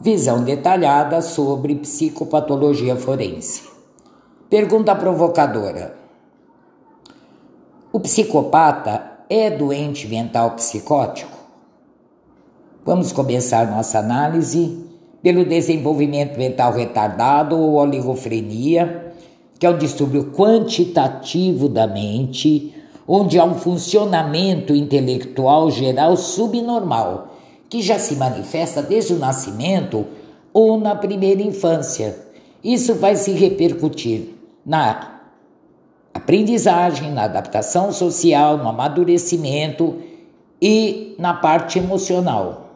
visão detalhada sobre psicopatologia forense. Pergunta provocadora: O psicopata é doente mental psicótico? Vamos começar nossa análise pelo desenvolvimento mental retardado ou oligofrenia, que é o distúrbio quantitativo da mente, onde há um funcionamento intelectual geral subnormal que já se manifesta desde o nascimento ou na primeira infância. Isso vai se repercutir na aprendizagem, na adaptação social, no amadurecimento e na parte emocional.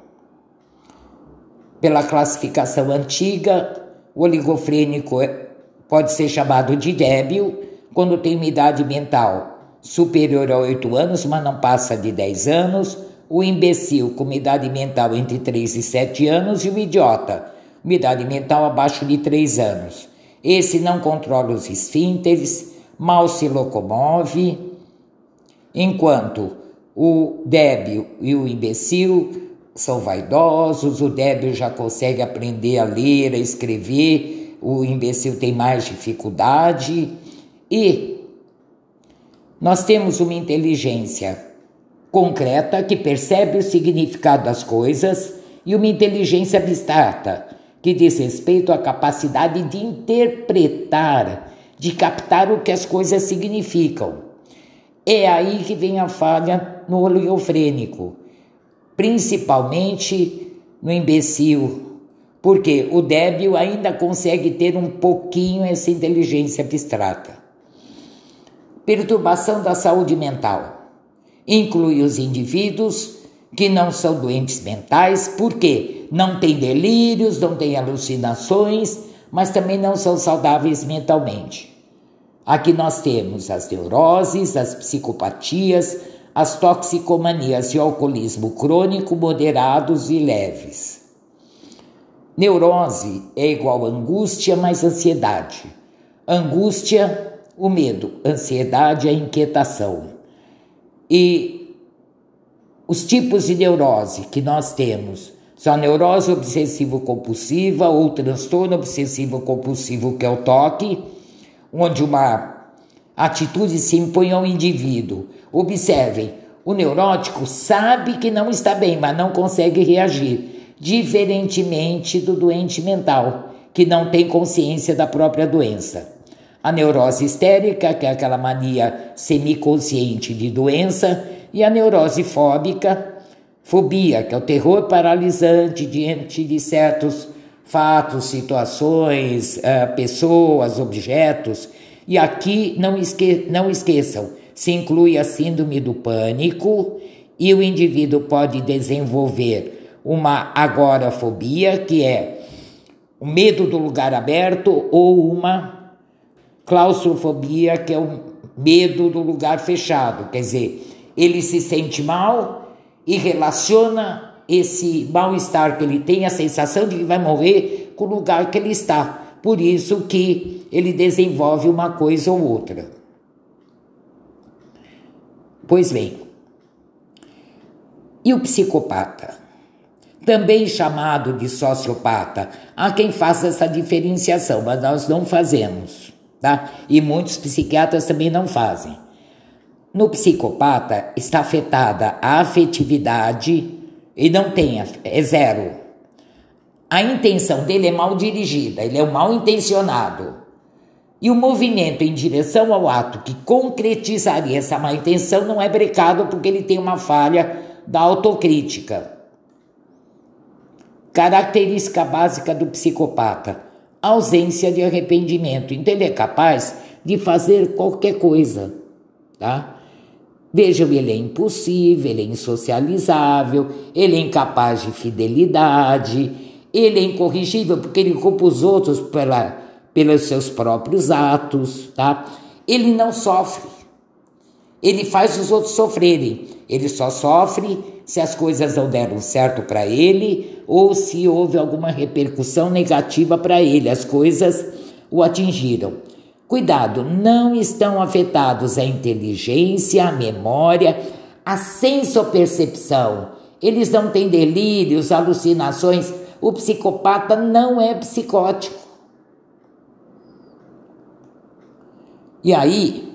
Pela classificação antiga, o oligofrênico é, pode ser chamado de débil quando tem uma idade mental superior a 8 anos, mas não passa de 10 anos o imbecil com idade mental entre 3 e 7 anos e o idiota, uma idade mental abaixo de 3 anos. Esse não controla os esfínteres, mal se locomove, enquanto o débil e o imbecil são vaidosos, o débil já consegue aprender a ler, a escrever, o imbecil tem mais dificuldade e nós temos uma inteligência concreta que percebe o significado das coisas e uma inteligência abstrata que diz respeito à capacidade de interpretar, de captar o que as coisas significam. É aí que vem a falha no oleofrênico, principalmente no imbecil, porque o débil ainda consegue ter um pouquinho essa inteligência abstrata. Perturbação da saúde mental inclui os indivíduos que não são doentes mentais, porque não têm delírios, não têm alucinações, mas também não são saudáveis mentalmente. Aqui nós temos as neuroses, as psicopatias, as toxicomanias e o alcoolismo crônico moderados e leves. Neurose é igual a angústia mais ansiedade. Angústia, o medo, ansiedade, a inquietação. E os tipos de neurose que nós temos são a neurose obsessivo-compulsiva ou transtorno obsessivo-compulsivo, que é o toque, onde uma atitude se impõe ao indivíduo. Observem, o neurótico sabe que não está bem, mas não consegue reagir, diferentemente do doente mental, que não tem consciência da própria doença a neurose histérica, que é aquela mania semiconsciente de doença, e a neurose fóbica, fobia, que é o terror paralisante diante de certos fatos, situações, eh, pessoas, objetos. E aqui não, esque não esqueçam, se inclui a síndrome do pânico e o indivíduo pode desenvolver uma agorafobia, que é o medo do lugar aberto, ou uma claustrofobia, que é o medo do lugar fechado. Quer dizer, ele se sente mal e relaciona esse mal-estar que ele tem, a sensação de que vai morrer, com o lugar que ele está. Por isso que ele desenvolve uma coisa ou outra. Pois bem, e o psicopata? Também chamado de sociopata. Há quem faça essa diferenciação, mas nós não fazemos tá? E muitos psiquiatras também não fazem. No psicopata está afetada a afetividade e não tem, é zero. A intenção dele é mal dirigida, ele é o mal intencionado. E o movimento em direção ao ato que concretizaria essa má intenção não é brecado porque ele tem uma falha da autocrítica. Característica básica do psicopata: ausência de arrependimento. Então ele é capaz de fazer qualquer coisa, tá? Vejam, ele é impossível, ele é insocializável, ele é incapaz de fidelidade, ele é incorrigível porque ele culpa os outros pela, pelos seus próprios atos, tá? Ele não sofre, ele faz os outros sofrerem, ele só sofre se as coisas não deram certo para ele ou se houve alguma repercussão negativa para ele, as coisas o atingiram. Cuidado, não estão afetados a inteligência, a memória, a sensopercepção. Eles não têm delírios, alucinações. o psicopata não é psicótico. E aí,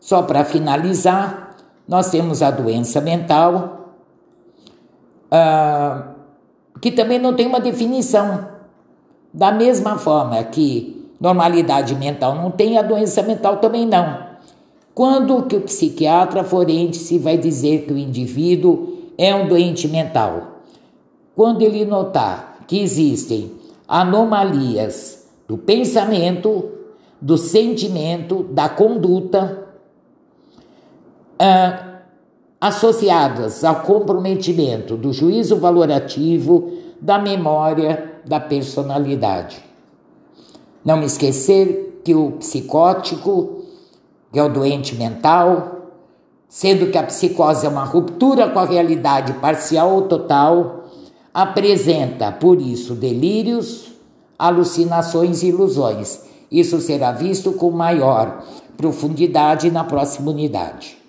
só para finalizar, nós temos a doença mental, uh, que também não tem uma definição. Da mesma forma que normalidade mental não tem, a doença mental também não. Quando que o psiquiatra forense vai dizer que o indivíduo é um doente mental? Quando ele notar que existem anomalias do pensamento, do sentimento, da conduta, ah, associadas ao comprometimento do juízo valorativo, da memória, da personalidade. Não me esquecer que o psicótico, que é o doente mental, sendo que a psicose é uma ruptura com a realidade parcial ou total, apresenta, por isso, delírios, alucinações e ilusões. Isso será visto com maior profundidade na próxima unidade.